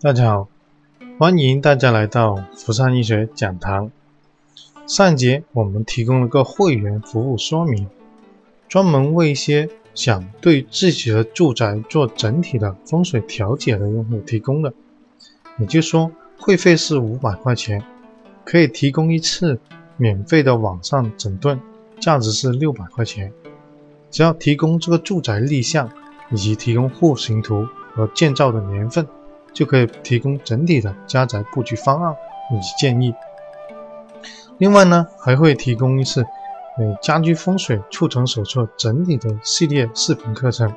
大家好，欢迎大家来到福山医学讲堂。上节我们提供了个会员服务说明，专门为一些想对自己的住宅做整体的风水调解的用户提供的。也就是说，会费是五百块钱，可以提供一次免费的网上诊断，价值是六百块钱。只要提供这个住宅立项，以及提供户型图和建造的年份。就可以提供整体的家宅布局方案以及建议。另外呢，还会提供一次呃家居风水促成手册整体的系列视频课程，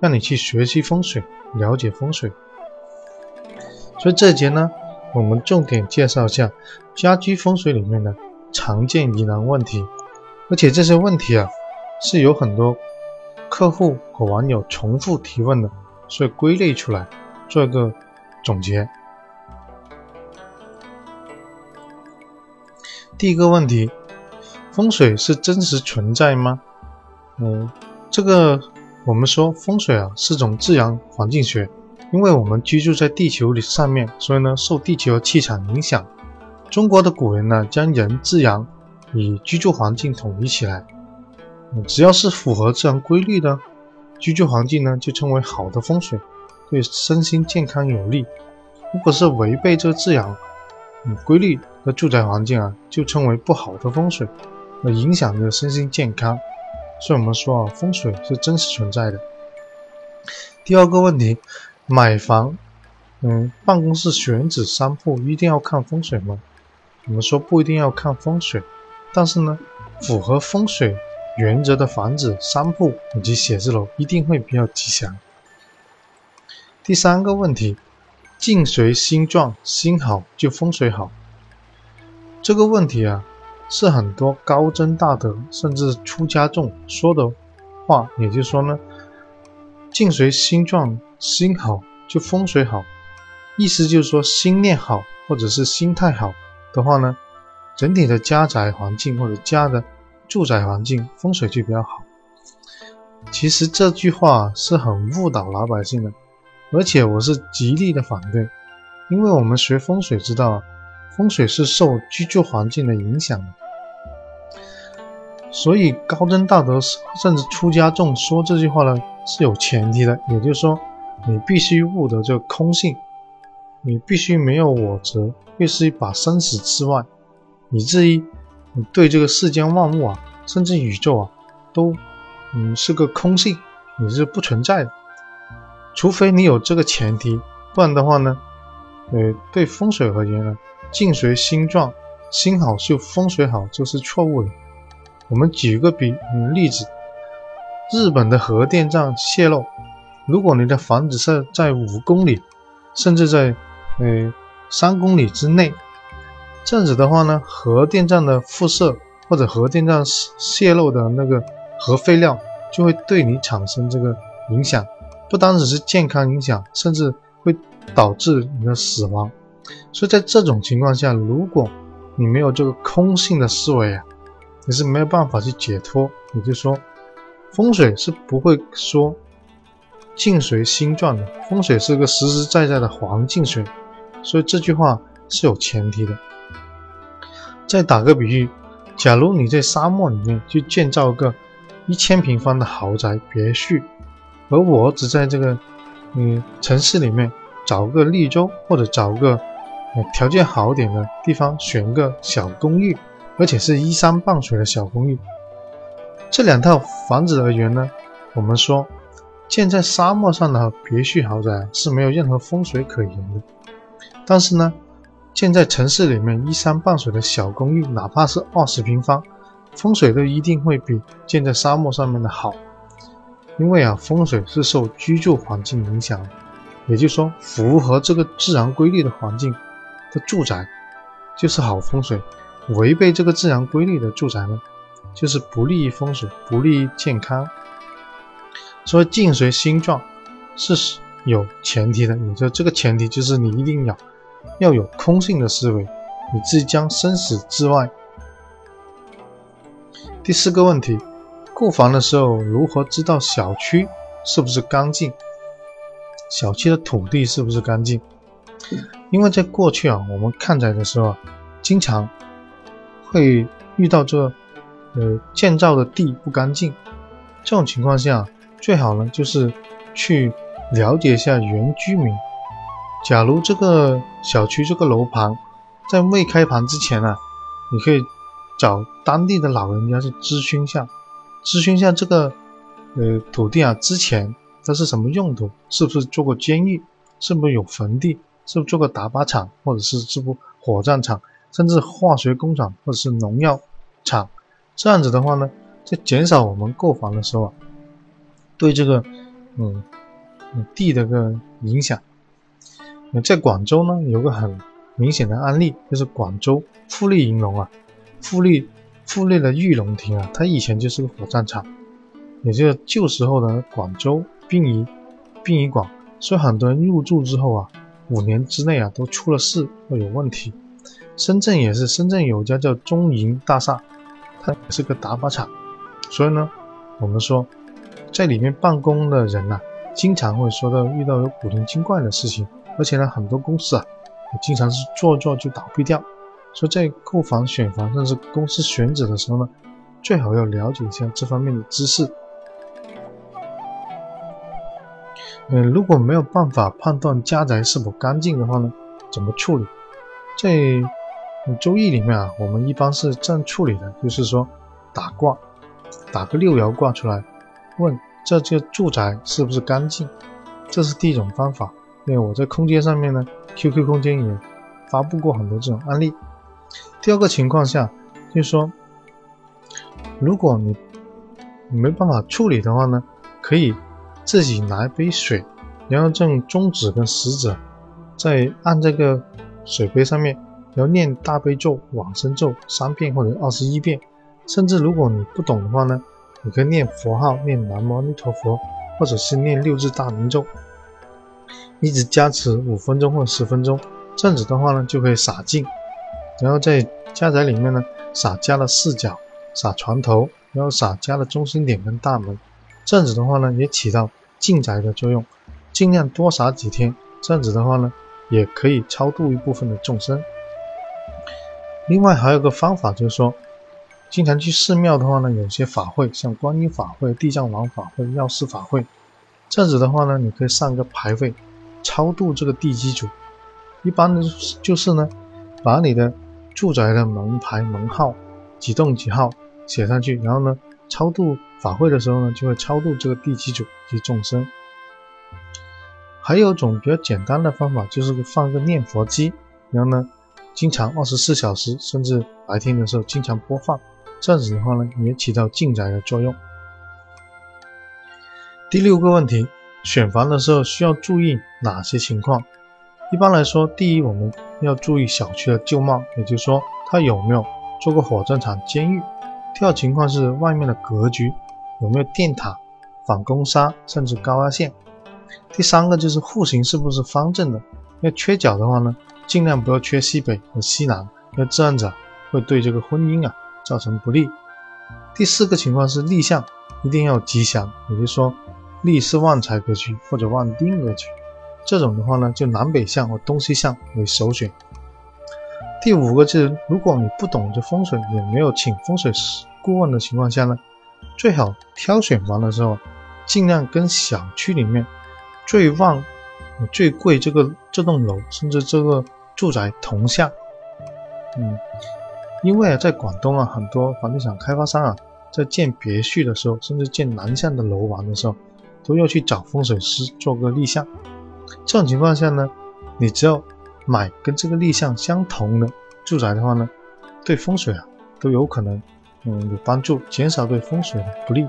让你去学习风水，了解风水。所以这节呢，我们重点介绍一下家居风水里面的常见疑难问题，而且这些问题啊，是有很多客户和网友重复提问的，所以归类出来。做一个总结。第一个问题，风水是真实存在吗？嗯，这个我们说风水啊是种自然环境学，因为我们居住在地球里上面，所以呢受地球气场影响。中国的古人呢将人、自然与居住环境统一起来，只要是符合自然规律的居住环境呢，就称为好的风水。对身心健康有利。如果是违背这自然规律的住宅环境啊，就称为不好的风水，而影响着身心健康。所以我们说啊，风水是真实存在的。第二个问题，买房，嗯，办公室选址商铺一定要看风水吗？我们说不一定要看风水，但是呢，符合风水原则的房子、商铺以及写字楼一定会比较吉祥。第三个问题，境随心转，心好就风水好。这个问题啊，是很多高僧大德甚至出家众说的话。也就是说呢，境随心转，心好就风水好。意思就是说，心念好或者是心态好的话呢，整体的家宅环境或者家的住宅环境风水就比较好。其实这句话是很误导老百姓的。而且我是极力的反对，因为我们学风水知道，风水是受居住环境的影响的，所以高僧大德甚至出家众说这句话呢是有前提的，也就是说，你必须悟得这空性，你必须没有我执，必须把生死之外，以至于你对这个世间万物啊，甚至宇宙啊，都嗯是个空性，你是不存在的。除非你有这个前提，不然的话呢，呃，对风水而言呢，静随心转，心好就风水好，就是错误的。我们举个比嗯例子，日本的核电站泄漏，如果你的房子是在五公里，甚至在呃三公里之内，这样子的话呢，核电站的辐射或者核电站泄漏的那个核废料就会对你产生这个影响。不单只是健康影响，甚至会导致你的死亡。所以在这种情况下，如果你没有这个空性的思维啊，你是没有办法去解脱。也就是说，风水是不会说境随心转的，风水是个实实在在的环境水。所以这句话是有前提的。再打个比喻，假如你在沙漠里面去建造一个一千平方的豪宅别墅。而我只在这个嗯城市里面找个绿洲，或者找个条件好点的地方选个小公寓，而且是依山傍水的小公寓。这两套房子而言呢，我们说建在沙漠上的别墅豪宅是没有任何风水可言的。但是呢，建在城市里面依山傍水的小公寓，哪怕是二十平方，风水都一定会比建在沙漠上面的好。因为啊，风水是受居住环境影响，也就是说，符合这个自然规律的环境的住宅就是好风水；违背这个自然规律的住宅呢，就是不利于风水，不利于健康。所以境随心转是有前提的，也就这个前提就是你一定要要有空性的思维，你自己将生死之外。第四个问题。购房的时候，如何知道小区是不是干净？小区的土地是不是干净？因为在过去啊，我们看宅的时候，经常会遇到这呃建造的地不干净，这种情况下，最好呢就是去了解一下原居民。假如这个小区这个楼盘在未开盘之前呢，你可以找当地的老人家去咨询一下，咨询一下这个呃土地啊之前它是什么用途，是不是做过监狱，是不是有坟地。是不是做过打靶场，或者是是不火葬场，甚至化学工厂，或者是农药厂？这样子的话呢，在减少我们购房的时候啊，对这个嗯地的个影响。那在广州呢，有个很明显的案例，就是广州富力银隆啊，富力富力的玉龙亭啊，它以前就是个火葬场，也就是旧时候的广州殡仪殡仪馆，所以很多人入住之后啊。五年之内啊，都出了事或有问题。深圳也是，深圳有家叫中银大厦，它是个打靶场。所以呢，我们说，在里面办公的人呐，经常会说到遇到有古灵精怪的事情，而且呢，很多公司啊，经常是做做就倒闭掉。所以在购房、选房，甚至公司选址的时候呢，最好要了解一下这方面的知识。嗯，如果没有办法判断家宅是否干净的话呢，怎么处理？在《周易》里面啊，我们一般是这样处理的，就是说打卦，打个六爻卦出来，问这个住宅是不是干净？这是第一种方法。因为我在空间上面呢，QQ 空间也发布过很多这种案例。第二个情况下，就是说，如果你没办法处理的话呢，可以。自己拿一杯水，然后用中指跟食指，再按这个水杯上面，然后念大悲咒、往生咒三遍或者二十一遍。甚至如果你不懂的话呢，你可以念佛号，念南无阿弥陀佛，或者是念六字大明咒，一直加持五分钟或十分钟。这样子的话呢，就可以洒净。然后在家宅里面呢，撒家的四角，撒床头，然后撒家的中心点跟大门。这样子的话呢，也起到净宅的作用，尽量多撒几天。这样子的话呢，也可以超度一部分的众生。另外还有个方法，就是说，经常去寺庙的话呢，有些法会，像观音法会、地藏王法会、药师法会，这样子的话呢，你可以上个牌位，超度这个地基主。一般的就是呢，把你的住宅的门牌、门号几栋几号写上去，然后呢。超度法会的时候呢，就会超度这个地基主及众生。还有一种比较简单的方法，就是放个念佛机，然后呢，经常二十四小时，甚至白天的时候经常播放，这样子的话呢，也起到静宅的作用。第六个问题，选房的时候需要注意哪些情况？一般来说，第一，我们要注意小区的旧貌，也就是说，它有没有做过火葬场、监狱。第二情况是外面的格局有没有电塔、反攻沙甚至高压线。第三个就是户型是不是方正的，要缺角的话呢，尽量不要缺西北和西南，因为这样子会对这个婚姻啊造成不利。第四个情况是立向一定要吉祥，也就是说立是旺财格局或者旺丁格局，这种的话呢就南北向和东西向为首选。第五个就是，如果你不懂这风水，也没有请风水师顾问的情况下呢，最好挑选房的时候，尽量跟小区里面最旺、最贵这个这栋楼，甚至这个住宅同向。嗯，因为啊，在广东啊，很多房地产开发商啊，在建别墅的时候，甚至建南向的楼房的时候，都要去找风水师做个立项。这种情况下呢，你只要。买跟这个立项相同的住宅的话呢，对风水啊都有可能嗯有帮助，减少对风水的不利。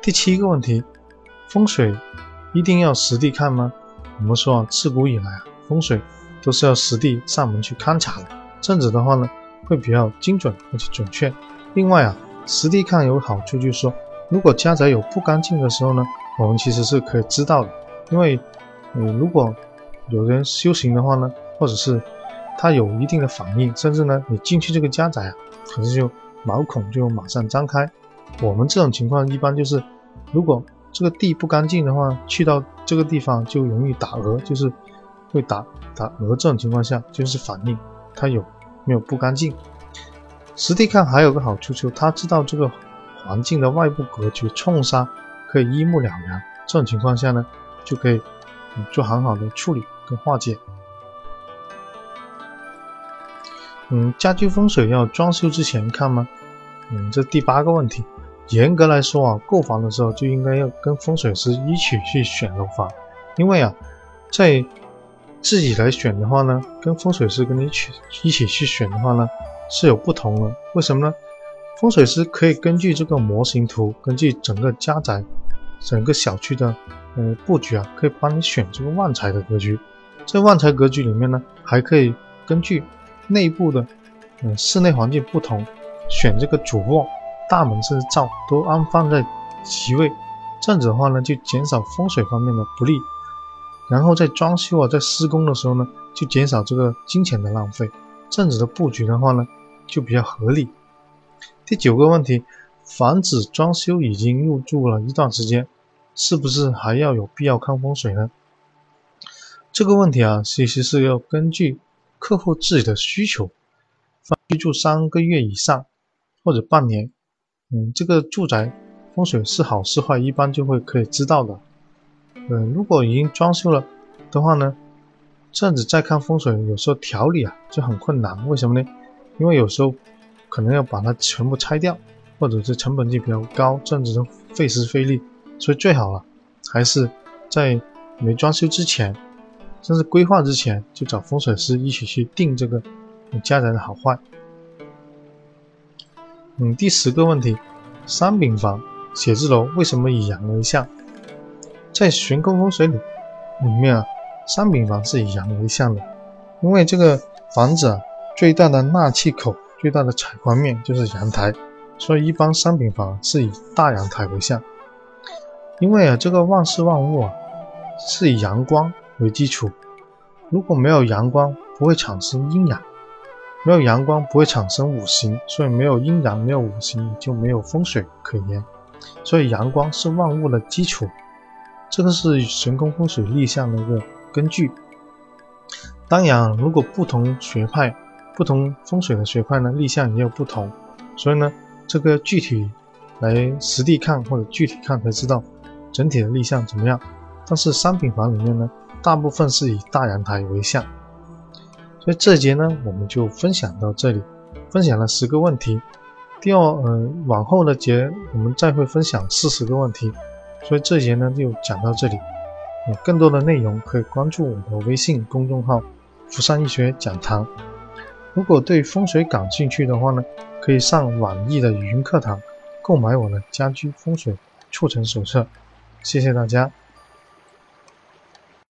第七个问题，风水一定要实地看吗？我们说啊，自古以来啊，风水都是要实地上门去勘察的，这样子的话呢会比较精准而且准确。另外啊，实地看有好处，就是说如果家宅有不干净的时候呢，我们其实是可以知道的，因为嗯如果有人修行的话呢，或者是他有一定的反应，甚至呢，你进去这个家宅啊，可能就毛孔就马上张开。我们这种情况一般就是，如果这个地不干净的话，去到这个地方就容易打蛾，就是会打打蛾。这种情况下就是反应它有没有不干净。实地看还有个好处，就他知道这个环境的外部格局冲杀可以一目了然。这种情况下呢，就可以做很好的处理跟化解。嗯，家居风水要装修之前看吗？嗯，这第八个问题。严格来说啊，购房的时候就应该要跟风水师一起去选楼房，因为啊，在自己来选的话呢，跟风水师跟你去一起去选的话呢。是有不同的，为什么呢？风水师可以根据这个模型图，根据整个家宅、整个小区的呃布局啊，可以帮你选这个旺财的格局。这旺财格局里面呢，还可以根据内部的嗯室内环境不同，选这个主卧、大门甚至灶都安放在吉位，这样子的话呢，就减少风水方面的不利。然后在装修啊，在施工的时候呢，就减少这个金钱的浪费。这样子的布局的话呢。就比较合理。第九个问题，房子装修已经入住了一段时间，是不是还要有必要看风水呢？这个问题啊，其实是要根据客户自己的需求，居住三个月以上或者半年，嗯，这个住宅风水是好是坏，一般就会可以知道的。嗯，如果已经装修了的话呢，这样子再看风水，有时候调理啊就很困难。为什么呢？因为有时候可能要把它全部拆掉，或者是成本就比较高，这样子就费时费力，所以最好了还是在没装修之前，甚至规划之前就找风水师一起去定这个你家宅的好坏。嗯，第十个问题，三饼房写字楼为什么以阳为相？在悬空风水里里面啊，三饼房是以阳为相的，因为这个房子啊。最大的纳气口、最大的采光面就是阳台，所以一般商品房是以大阳台为向。因为啊，这个万事万物啊是以阳光为基础，如果没有阳光，不会产生阴阳；没有阳光，不会产生五行，所以没有阴阳，没有五行，就没有风水可言。所以阳光是万物的基础，这个是神宫风水立项的一个根据。当然，如果不同学派。不同风水的学派呢，立项也有不同，所以呢，这个具体来实地看或者具体看才知道整体的立项怎么样。但是商品房里面呢，大部分是以大阳台为项。所以这节呢，我们就分享到这里，分享了十个问题。第二，呃，往后的节我们再会分享四十个问题。所以这节呢就讲到这里，有更多的内容可以关注我的微信公众号“福山易学讲堂”。如果对风水感兴趣的话呢，可以上网易的语音课堂购买我的家居风水促成手册。谢谢大家。